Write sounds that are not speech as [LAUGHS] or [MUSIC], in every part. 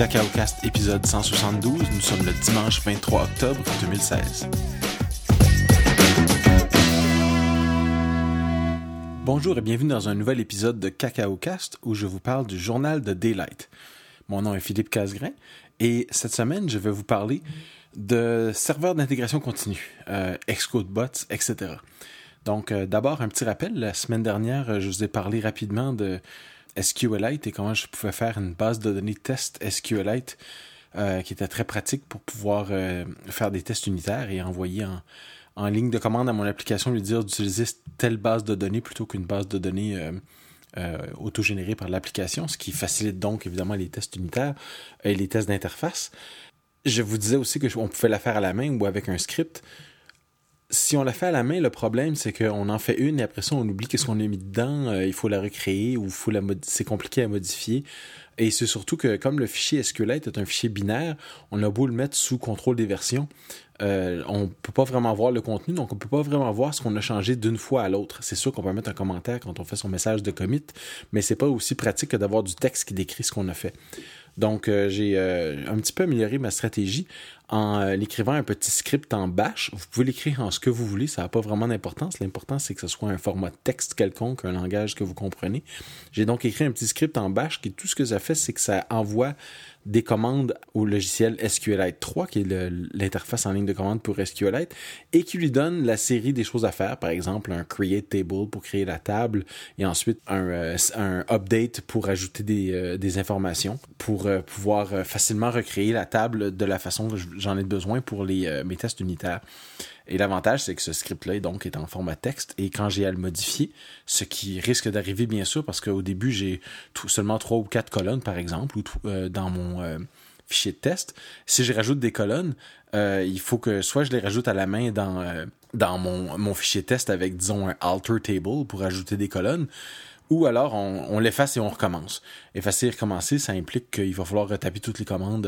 CacaoCast épisode 172. Nous sommes le dimanche 23 octobre 2016. Bonjour et bienvenue dans un nouvel épisode de CacaoCast où je vous parle du journal de Daylight. Mon nom est Philippe Casgrain et cette semaine, je vais vous parler de serveurs d'intégration continue, euh, Xcode bots, etc. Donc, euh, d'abord, un petit rappel. La semaine dernière, je vous ai parlé rapidement de SQLite et comment je pouvais faire une base de données test SQLite euh, qui était très pratique pour pouvoir euh, faire des tests unitaires et envoyer en, ligne de commande à mon application lui dire d'utiliser telle base de données plutôt qu'une base de données euh autogénérée par l'application, ce qui facilite donc évidemment les tests unitaires et les tests d'interface. Je vous disais aussi qu'on pouvait la faire à la main ou avec un script si on la fait à la main, le problème, c'est qu'on en fait une et après ça, on oublie qu'est-ce qu'on a mis dedans. Euh, il faut la recréer ou c'est compliqué à modifier. Et c'est surtout que comme le fichier SQLite est un fichier binaire, on a beau le mettre sous contrôle des versions, euh, on peut pas vraiment voir le contenu, donc on peut pas vraiment voir ce qu'on a changé d'une fois à l'autre. C'est sûr qu'on peut mettre un commentaire quand on fait son message de commit, mais c'est pas aussi pratique que d'avoir du texte qui décrit ce qu'on a fait. Donc, euh, j'ai euh, un petit peu amélioré ma stratégie en euh, écrivant un petit script en bash. Vous pouvez l'écrire en ce que vous voulez, ça n'a pas vraiment d'importance. L'important, c'est que ce soit un format texte quelconque, un langage que vous comprenez. J'ai donc écrit un petit script en bash qui, tout ce que ça fait, c'est que ça envoie des commandes au logiciel SQLite 3, qui est l'interface en ligne de commande pour SQLite, et qui lui donne la série des choses à faire, par exemple un create table pour créer la table, et ensuite un, update pour ajouter des, des informations, pour euh, pouvoir facilement recréer la table de la façon que j'en ai besoin pour les, mes tests unitaires. Et l'avantage, c'est que ce script-là donc, est en format texte et quand j'ai à le modifier, ce qui risque d'arriver bien sûr parce qu'au début, j'ai seulement trois ou quatre colonnes, par exemple, euh, dans mon euh, fichier de test. Si je rajoute des colonnes, euh, il faut que soit je les rajoute à la main dans, dans mon, mon fichier test avec, disons, un alter table pour ajouter des colonnes, ou alors on, l'efface et on recommence. Effacer et recommencer, ça implique qu'il va falloir retaper toutes les commandes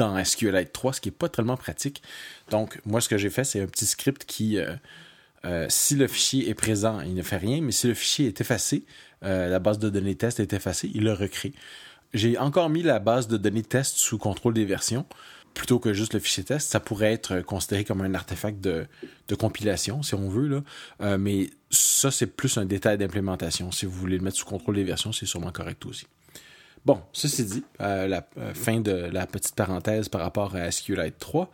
dans SQLite 3, ce qui n'est pas tellement pratique. Donc, moi, ce que j'ai fait, c'est un petit script qui, euh, euh, si le fichier est présent, il ne fait rien, mais si le fichier est effacé, euh, la base de données test est effacée, il le recrée. J'ai encore mis la base de données test sous contrôle des versions plutôt que juste le fichier test. Ça pourrait être considéré comme un artefact de, compilation, si on veut. Là. mais ça, c'est plus un détail d'implémentation. Si vous voulez le mettre sous contrôle des versions, c'est sûrement correct aussi. Bon, ceci dit, euh, la euh, fin de la petite parenthèse par rapport à SQLite 3.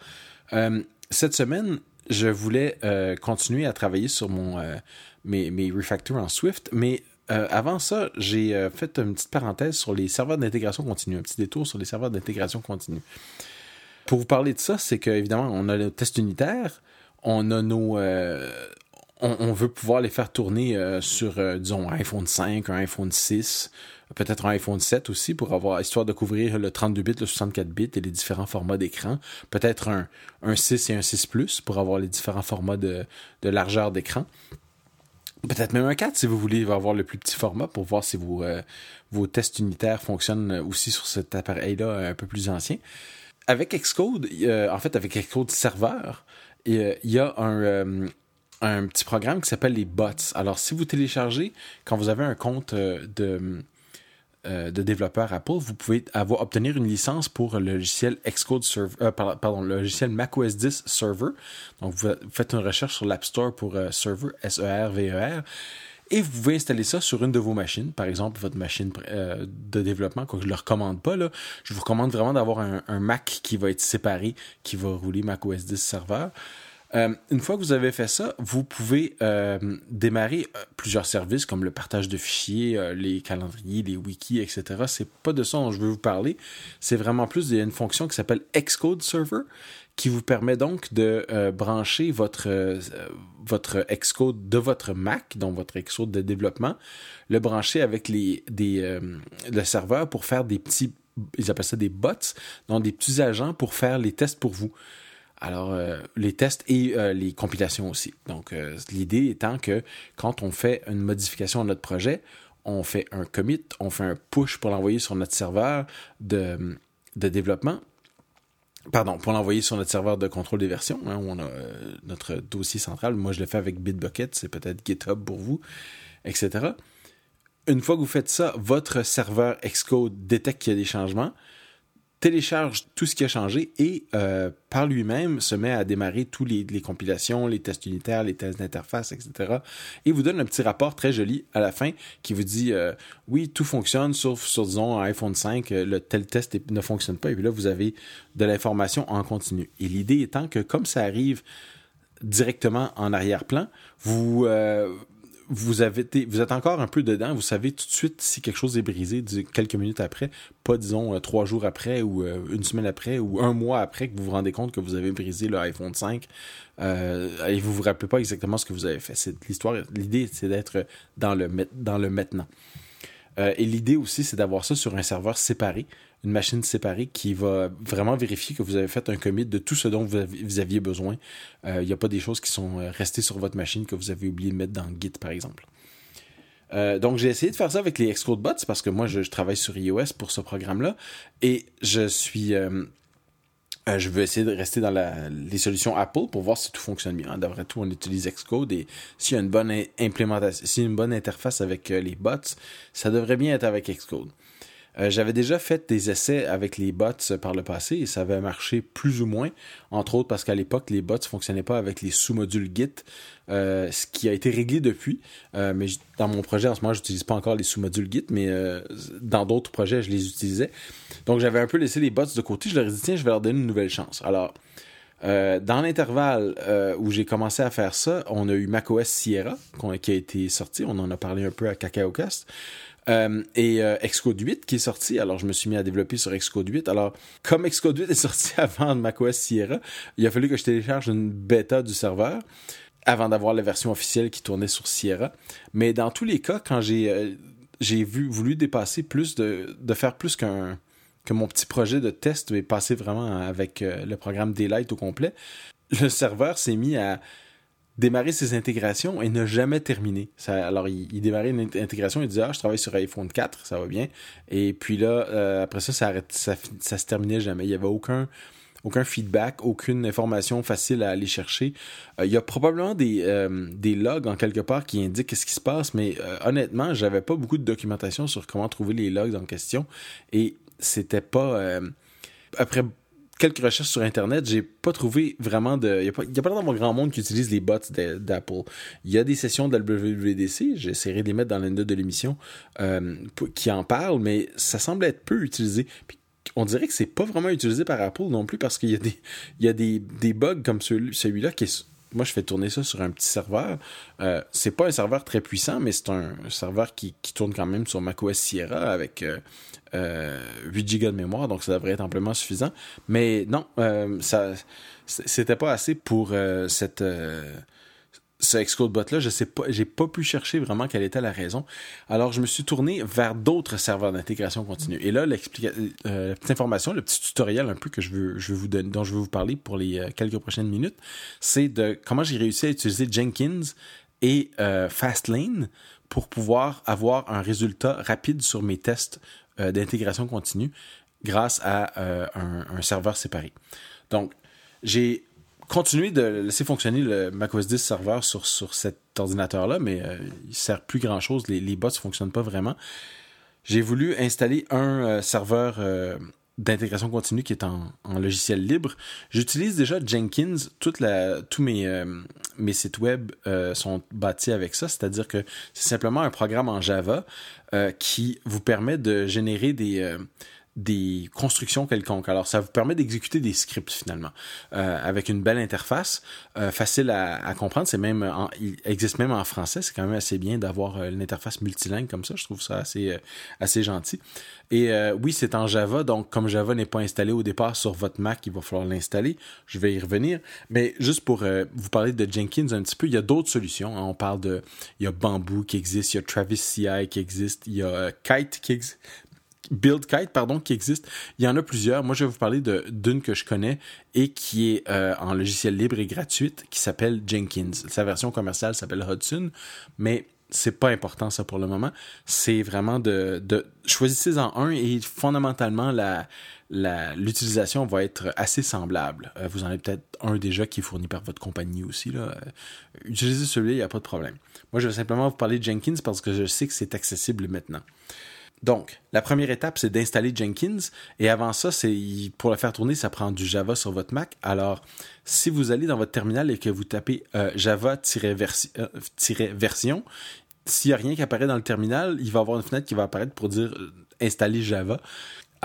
Euh, cette semaine, je voulais continuer à travailler sur mon mes, mes refactors en Swift, mais avant ça, j'ai fait une petite parenthèse sur les serveurs d'intégration continue, un petit détour sur les serveurs d'intégration continue. Pour vous parler de ça, c'est qu'évidemment, on a nos tests unitaires, on a nos, on, veut pouvoir les faire tourner sur, disons, un iPhone 5, un iPhone 6, peut-être un iPhone 7 aussi pour avoir, histoire de couvrir le 32 bits, le 64 bits et les différents formats d'écran. Peut-être un, un 6 et un 6 Plus pour avoir les différents formats de, de largeur d'écran. Peut-être même un 4 si vous voulez avoir le plus petit format pour voir si vos, euh, vos tests unitaires fonctionnent aussi sur cet appareil-là un peu plus ancien. Avec Xcode, euh, en fait avec Xcode Server, il y a un, euh, un petit programme qui s'appelle les bots. Alors si vous téléchargez, quand vous avez un compte de euh, de développeur Apple, vous pouvez avoir, obtenir une licence pour le logiciel Xcode Server, euh, pardon, le logiciel macOS 10 Server. Donc, vous faites une recherche sur l'App Store pour euh, Server, S-E-R-V-E-R. Et vous pouvez installer ça sur une de vos machines, par exemple votre machine de développement, quoi que je ne le recommande pas. Là. Je vous recommande vraiment d'avoir un, Mac qui va être séparé, qui va rouler macOS 10 Server. Euh, une fois que vous avez fait ça, vous pouvez euh, démarrer euh, plusieurs services comme le partage de fichiers, les calendriers, les wikis, etc. C'est pas de ça dont je veux vous parler. C'est vraiment plus d'une fonction qui s'appelle Xcode Server qui vous permet donc de brancher votre votre Xcode de votre Mac, donc votre Xcode de développement, le brancher avec les des le serveur pour faire des petits ils appellent ça des bots, donc des petits agents pour faire les tests pour vous. Alors, euh, les tests et euh, les compilations aussi. Donc, euh, l'idée étant que quand on fait une modification à notre projet, on fait un commit, on fait un push pour l'envoyer sur notre serveur de, de développement. Pardon, pour l'envoyer sur notre serveur de contrôle des versions, hein, où on a notre dossier central. Moi, je le fais avec Bitbucket, c'est peut-être GitHub pour vous, etc. Une fois que vous faites ça, votre serveur Xcode détecte qu'il y a des changements, télécharge tout ce qui a changé et euh, par lui-même se met à démarrer tous les, compilations, les tests unitaires, les tests d'interface, etc. Et vous donne un petit rapport très joli à la fin qui vous dit euh, oui, tout fonctionne sauf sur, disons, un iPhone 5, euh, le tel test ne fonctionne pas. Et puis là, vous avez de l'information en continu. Et l'idée étant que comme ça arrive directement en arrière-plan, vous vous, avez êtes encore un peu dedans, vous savez tout de suite si quelque chose est brisé quelques minutes après, pas disons euh, trois jours après ou euh, une semaine après ou un mois après que vous vous rendez compte que vous avez brisé le iPhone 5 euh, et vous vous rappelez pas exactement ce que vous avez fait. C'est l'histoire, l'idée c'est d'être dans le maintenant. et l'idée aussi c'est d'avoir ça sur un serveur séparé une machine séparée qui va vraiment vérifier que vous avez fait un commit de tout ce dont vous, aviez besoin. Euh, il n'y a pas des choses qui sont euh, restées sur votre machine que vous avez oublié de mettre dans Git, par exemple. Euh, donc j'ai essayé de faire ça avec les Xcode bots parce que moi je, travaille sur iOS pour ce programme-là et je suis je veux essayer de rester dans les solutions Apple pour voir si tout fonctionne bien. D'après tout, on utilise Xcode et s'il y a une bonne implémentation, s'il y a une bonne interface avec les bots, ça devrait bien être avec Xcode. Euh, j'avais déjà fait des essais avec les bots par le passé et ça avait marché plus ou moins, entre autres parce qu'à l'époque, les bots ne fonctionnaient pas avec les sous-modules Git, euh, ce qui a été réglé depuis. Euh, mais dans mon projet, en ce moment, je n'utilise pas encore les sous-modules Git, mais dans d'autres projets, je les utilisais. Donc, j'avais un peu laissé les bots de côté. Je leur ai dit, tiens, je vais leur donner une nouvelle chance. Alors, dans l'intervalle où j'ai commencé à faire ça, on a eu macOS Sierra qui a été sorti. On en a parlé un peu à CacaoCast. Euh, et euh, Xcode 8 qui est sorti. Alors, je me suis mis à développer sur Xcode 8. Alors, comme Xcode 8 est sorti [LAUGHS] avant macOS Sierra, il a fallu que je télécharge une bêta du serveur avant d'avoir la version officielle qui tournait sur Sierra. Mais dans tous les cas, quand j'ai euh, j'ai voulu dépasser plus de, de faire plus qu'un que mon petit projet de test et passer vraiment avec le programme Daylight au complet, le serveur s'est mis à démarrer ses intégrations et ne jamais terminer. Ça, alors, il, démarrait une intégration, il disait Ah, je travaille sur iPhone 4, ça va bien. Et puis là, euh, après ça, ça, arrête, ça, ça, se terminait jamais. Il n'y avait aucun, aucun feedback, aucune information facile à aller chercher. Euh, il y a probablement des, euh, des logs en quelque part qui indiquent ce qui se passe, mais honnêtement, j'avais pas beaucoup de documentation sur comment trouver les logs en question. Et c'était pas. après quelques recherches sur Internet, j'ai pas trouvé vraiment de. Il n'y a pas, y a pas dans grand monde qui utilise les bots d'Apple. Il y a des sessions de la WWDC, j'essaierai de les mettre dans l'une de l'émission, euh, qui en parlent, mais ça semble être peu utilisé. On dirait que c'est pas vraiment utilisé par Apple non plus parce qu'il y a des, il y a des, des bugs comme celui-là qui est moi, je fais tourner ça sur un petit serveur. Euh, c'est pas un serveur très puissant, mais c'est un, serveur qui, qui, tourne quand même sur macOS Sierra avec euh, 8 euh, Go de mémoire, donc ça devrait être amplement suffisant. Mais non, euh, ça c'était pas assez pour euh, cette ce Xcode bot là, je sais pas, j'ai pas pu chercher vraiment quelle était la raison. Alors je me suis tourné vers d'autres serveurs d'intégration continue. Et là, la petite information, le petit tutoriel un peu que je veux, je veux vous donner, dont je vais vous parler pour les quelques prochaines minutes, c'est de comment j'ai réussi à utiliser Jenkins et Fastlane pour pouvoir avoir un résultat rapide sur mes tests euh, d'intégration continue grâce à euh, un, serveur séparé. Donc, j'ai continué de laisser fonctionner le macOS 10 serveur sur, sur cet ordinateur-là, mais euh, il ne sert plus grand-chose. Les, les bots ne fonctionnent pas vraiment. J'ai voulu installer un serveur d'intégration continue qui est en, logiciel libre. J'utilise déjà Jenkins. La, tous mes, mes sites web sont bâtis avec ça, c'est-à-dire que c'est simplement un programme en Java euh, qui vous permet de générer des, euh, des constructions quelconques. Alors, ça vous permet d'exécuter des scripts finalement euh, avec une belle interface, facile à, comprendre. C'est même, il existe même en français. C'est quand même assez bien d'avoir une interface multilingue comme ça. Je trouve ça assez assez gentil. Et oui, c'est en Java, donc comme Java n'est pas installé au départ sur votre Mac, il va falloir l'installer. Je vais y revenir. Mais juste pour vous parler de Jenkins un petit peu, il y a d'autres solutions. Hein. On parle de, il y a Bamboo qui existe, il y a Travis CI qui existe, il y a Kite qui existe. Build Kite, pardon, qui existe. Il y en a plusieurs. Moi, je vais vous parler d'une que je connais et qui est euh, en logiciel libre et gratuite, qui s'appelle Jenkins. Sa version commerciale s'appelle Hudson, mais c'est pas important ça pour le moment. C'est vraiment de, de choisissez-en un et fondamentalement l'utilisation va être assez semblable. Euh, vous en avez peut-être un déjà qui est fourni par votre compagnie aussi. Là. Euh, utilisez celui-là, il n'y a pas de problème. Moi, je vais simplement vous parler de Jenkins parce que je sais que c'est accessible maintenant. Donc, la première étape, c'est d'installer Jenkins. Et avant ça, c'est pour le faire tourner, ça prend du Java sur votre Mac. Alors, si vous allez dans votre terminal et que vous tapez euh, Java-version, s'il n'y a rien qui apparaît dans le terminal, il va y avoir une fenêtre qui va apparaître pour dire euh, installer Java.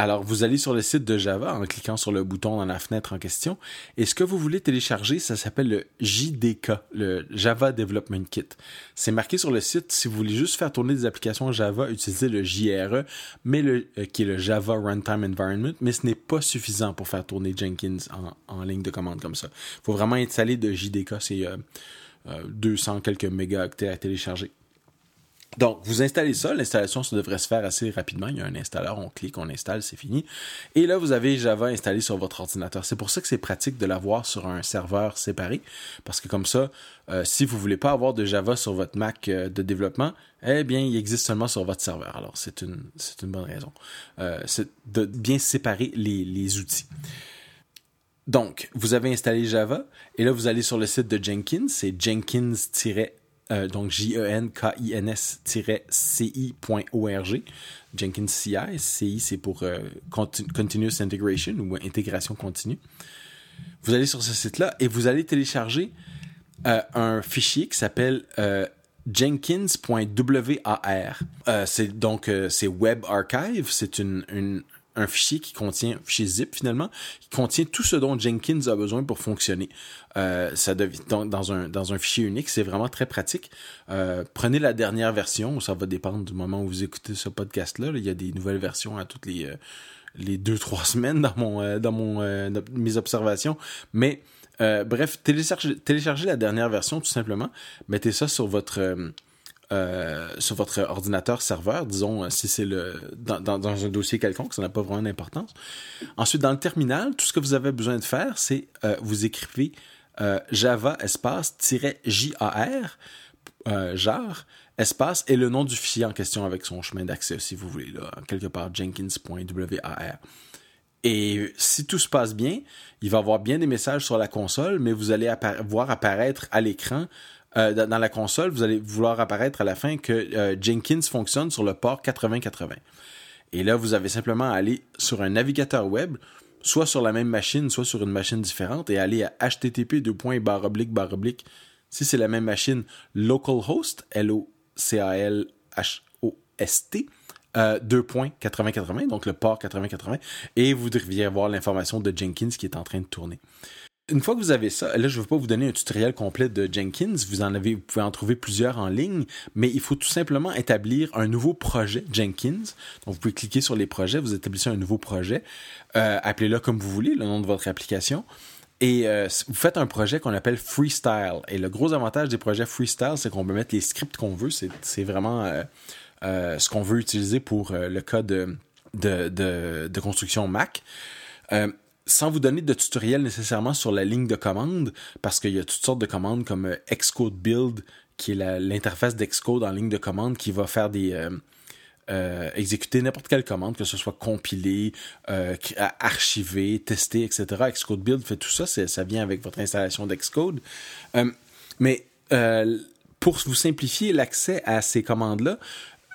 Alors, vous allez sur le site de Java en cliquant sur le bouton dans la fenêtre en question. Et ce que vous voulez télécharger, ça s'appelle le JDK, le Java Development Kit. C'est marqué sur le site. Si vous voulez juste faire tourner des applications Java, utilisez le JRE, mais euh, qui est le Java Runtime Environment. Mais ce n'est pas suffisant pour faire tourner Jenkins en, ligne de commande comme ça. Il faut vraiment installer de JDK. C'est 200 euh, euh, quelques mégaoctets à télécharger. Donc, vous installez ça. L'installation, ça devrait se faire assez rapidement. Il y a un installeur, on clique, on installe, c'est fini. Et là, vous avez Java installé sur votre ordinateur. C'est pour ça que c'est pratique de l'avoir sur un serveur séparé. Parce que comme ça, euh, si vous voulez pas avoir de Java sur votre Mac euh, de développement, eh bien, il existe seulement sur votre serveur. Alors, c'est une, c'est une bonne raison. Euh, c'est de bien séparer les, les outils. Donc, vous avez installé Java et là, vous allez sur le site de Jenkins, c'est jenkins euh, donc J-E-N-K-I-N-S-C-I.org, Jenkins CI. CI, c'est pour euh, Continuous Integration ou intégration continue. Vous allez sur ce site-là et vous allez télécharger euh, un fichier qui s'appelle jenkins.war. c'est donc c'est Web Archive, c'est une, un fichier qui contient, fichier zip finalement, qui contient tout ce dont Jenkins a besoin pour fonctionner. Euh, ça devient dans, un, un fichier unique, c'est vraiment très pratique. Euh, prenez la dernière version, ça va dépendre du moment où vous écoutez ce podcast-là. Il y a des nouvelles versions à toutes les, euh, les deux, trois [LAUGHS] semaines dans mes observations. Mais bref, téléchargez la dernière version tout simplement. Mettez ça sur votre euh, sur votre ordinateur serveur, disons, euh, si c'est le dans, un dossier quelconque, ça n'a pas vraiment d'importance. Ensuite, dans le terminal, tout ce que vous avez besoin de faire, c'est euh, vous écrivez Java espace jar jar espace et le nom du fichier en question avec son chemin d'accès, si vous voulez, là, quelque part jenkins.war. Et si tout se passe bien, il va avoir bien des messages sur la console, mais vous allez voir apparaître à l'écran euh, dans la console, vous allez vouloir apparaître à la fin que euh, Jenkins fonctionne sur le port 8080. Et là, vous avez simplement à aller sur un navigateur web, soit sur la même machine, soit sur une machine différente, et aller à http oblique si c'est la même machine, localhost, L-O-C-A-L-H-O-S-T, euh, 2.8080, donc le port 8080, et vous devriez avoir l'information de Jenkins qui est en train de tourner une fois que vous avez ça, là, je ne vais pas vous donner un tutoriel complet de Jenkins. Vous pouvez en trouver plusieurs en ligne, mais il faut tout simplement établir un nouveau projet Jenkins. Donc, vous pouvez cliquer sur les projets, vous établissez un nouveau projet, euh, appelez-le comme vous voulez, le nom de votre application. Et euh, vous faites un projet qu'on appelle Freestyle. Et le gros avantage des projets Freestyle, c'est qu'on peut mettre les scripts qu'on veut. C'est vraiment euh, ce qu'on veut utiliser pour le cas de construction Mac sans vous donner de tutoriel nécessairement sur la ligne de commande, parce qu'il y a toutes sortes de commandes comme euh, Xcode Build, qui est l'interface d'Xcode en ligne de commande qui va faire des... Euh, euh, exécuter n'importe quelle commande, que ce soit compilé, archivé, testé, etc. Xcode Build fait tout ça, ça vient avec votre installation d'Xcode. mais pour vous simplifier l'accès à ces commandes-là,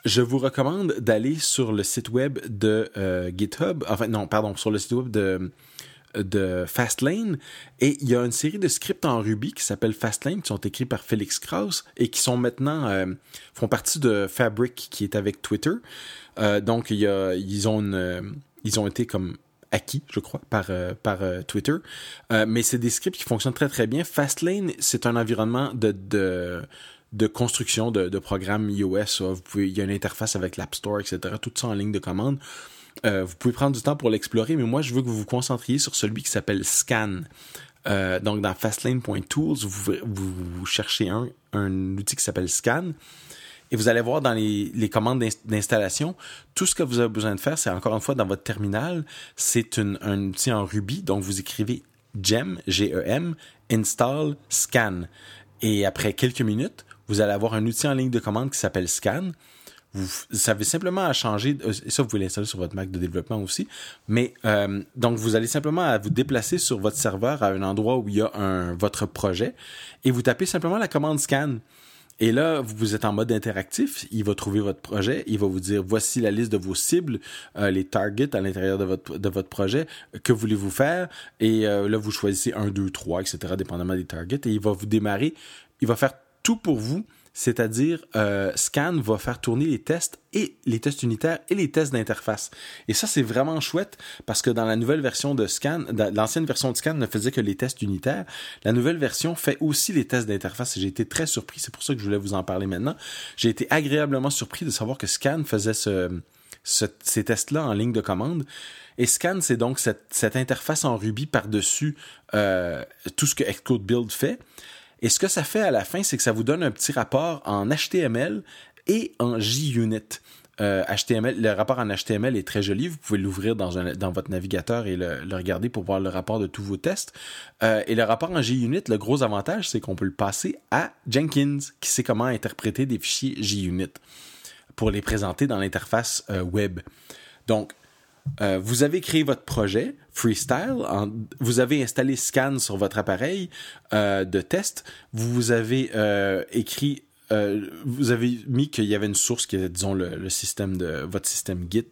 je vous recommande d'aller sur le site web de GitHub, enfin non, pardon, sur le site web de de Fastlane et il y a une série de scripts en Ruby qui s'appellent Fastlane qui sont écrits par Felix Krauss et qui sont maintenant euh, font partie de Fabric qui est avec Twitter. Euh, donc il y a, ils ont une, ils ont été comme acquis, je crois, par, euh, par Twitter. mais c'est des scripts qui fonctionnent très très bien. Fastlane, c'est un environnement de, de, construction de, programmes iOS. Il y a une interface avec l'App Store, etc. Tout ça en ligne de commande. Euh, vous pouvez prendre du temps pour l'explorer, mais moi, je veux que vous vous concentriez sur celui qui s'appelle Scan. Euh, donc, dans fastlane.tools, vous, vous, cherchez un, outil qui s'appelle Scan. Et vous allez voir dans les, les commandes d'installation, tout ce que vous avez besoin de faire, c'est encore une fois dans votre terminal, c'est un outil en Ruby. Donc, vous écrivez gem, G-E-M, install, scan. Et après quelques minutes, vous allez avoir un outil en ligne de commande qui s'appelle scan vous, avez simplement à changer, euh, et ça vous pouvez l'installer sur votre Mac de développement aussi, mais euh, donc vous allez simplement à vous déplacer sur votre serveur à un endroit où il y a un, votre projet et vous tapez simplement la commande scan. Et là, vous êtes en mode interactif. Il va trouver votre projet. Il va vous dire voici la liste de vos cibles, euh, les targets à l'intérieur de votre, de votre projet. Que voulez-vous faire? Et là, vous choisissez un, deux, trois, etc., dépendamment des targets. Et il va vous démarrer. Il va faire tout pour vous c'est-à-dire euh, Scan va faire tourner les tests et les tests unitaires et les tests d'interface. Et ça, c'est vraiment chouette parce que dans la nouvelle version de Scan, l'ancienne version de Scan ne faisait que les tests unitaires. La nouvelle version fait aussi les tests d'interface et j'ai été très surpris. C'est pour ça que je voulais vous en parler maintenant. J'ai été agréablement surpris de savoir que Scan faisait ce, ces tests-là en ligne de commande. Et Scan, c'est donc cette, cette, interface en Ruby par-dessus euh, tout ce que Xcode Build fait. Et ce que ça fait à la fin, c'est que ça vous donne un petit rapport en HTML et en JUnit. Euh, HTML, le rapport en HTML est très joli. Vous pouvez l'ouvrir dans, dans votre navigateur et le, regarder pour voir le rapport de tous vos tests. Euh, et le rapport en JUnit, le gros avantage, c'est qu'on peut le passer à Jenkins, qui sait comment interpréter des fichiers JUnit pour les présenter dans l'interface euh, web. Donc, euh, vous avez créé votre projet Freestyle, vous avez installé Scan sur votre appareil euh, de test, vous avez euh, écrit, vous avez mis qu'il y avait une source qui est, disons, le, système de votre système Git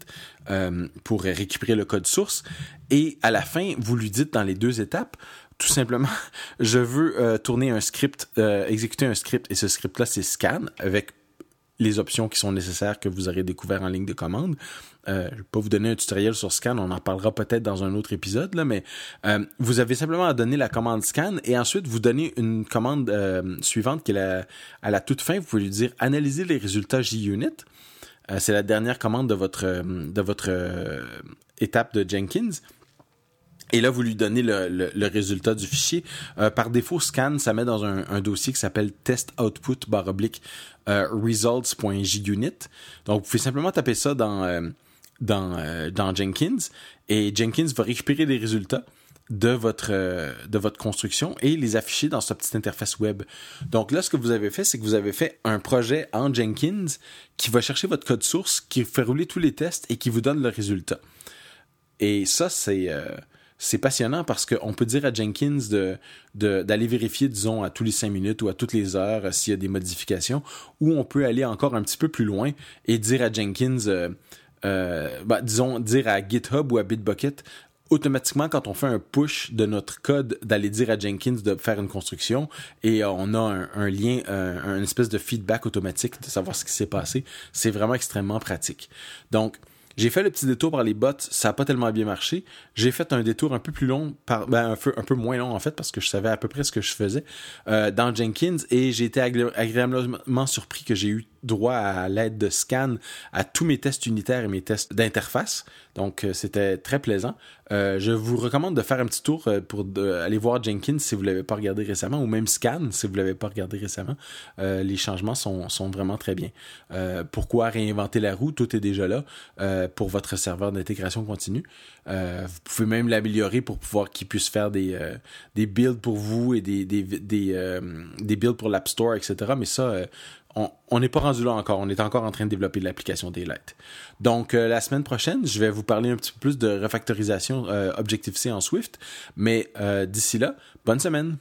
pour récupérer le code source, et à la fin, vous lui dites dans les deux étapes, tout simplement, [LAUGHS] je veux tourner un script, exécuter un script, et ce script-là, c'est Scan avec les options qui sont nécessaires que vous aurez découvert en ligne de commande. Euh, je ne vais pas vous donner un tutoriel sur Scan, on en parlera peut-être dans un autre épisode, mais euh, vous avez simplement à donner la commande Scan et ensuite vous donnez une commande euh, suivante qui est à la toute fin, vous pouvez lui dire analyser les résultats JUnit. C'est la dernière commande de votre étape de Jenkins. Et là, vous lui donnez le, résultat du fichier. par défaut, Scan, ça met dans un, dossier qui s'appelle test output barre oblique results.junit. Donc, vous pouvez simplement taper ça dans, euh, Jenkins et Jenkins va récupérer les résultats euh, de votre construction et les afficher dans sa petite interface web. Donc là, ce que vous avez fait, c'est que vous avez fait un projet en Jenkins qui va chercher votre code source, qui fait rouler tous les tests et qui vous donne le résultat. Et ça, c'est... Euh, c'est passionnant parce qu'on peut dire à Jenkins d'aller vérifier, disons, à tous les cinq minutes ou à toutes les heures s'il y a des modifications, ou on peut aller encore un petit peu plus loin et dire à Jenkins, euh, bah, disons, dire à GitHub ou à Bitbucket, automatiquement, quand on fait un push de notre code, d'aller dire à Jenkins de faire une construction et on a un, lien, un, espèce de feedback automatique de savoir ce qui s'est passé, c'est vraiment extrêmement pratique. Donc, j'ai fait le petit détour par les bots, ça n'a pas tellement bien marché. J'ai fait un détour un peu plus long, par, ben, un, peu, un peu moins long en fait, parce que je savais à peu près ce que je faisais euh, dans Jenkins et j'ai été agréablement surpris que j'ai eu droit à l'aide de scan à tous mes tests unitaires et mes tests d'interface. Donc, euh, c'était très plaisant. Euh, je vous recommande de faire un petit tour euh, pour aller voir Jenkins si vous ne l'avez pas regardé récemment, ou même Scan si vous ne l'avez pas regardé récemment. les changements sont, sont, vraiment très bien. pourquoi réinventer la roue? Tout est déjà là pour votre serveur d'intégration continue. vous pouvez même l'améliorer pour pouvoir qu'il puisse faire des, des builds pour vous et des, des, des, des builds pour l'App Store, etc. Mais ça, on n'est pas rendu là encore. On est encore en train de développer l'application Daylight. Donc, euh, la semaine prochaine, je vais vous parler un petit peu plus de refactorisation euh, Objective-C en Swift. Mais euh, d'ici là, bonne semaine.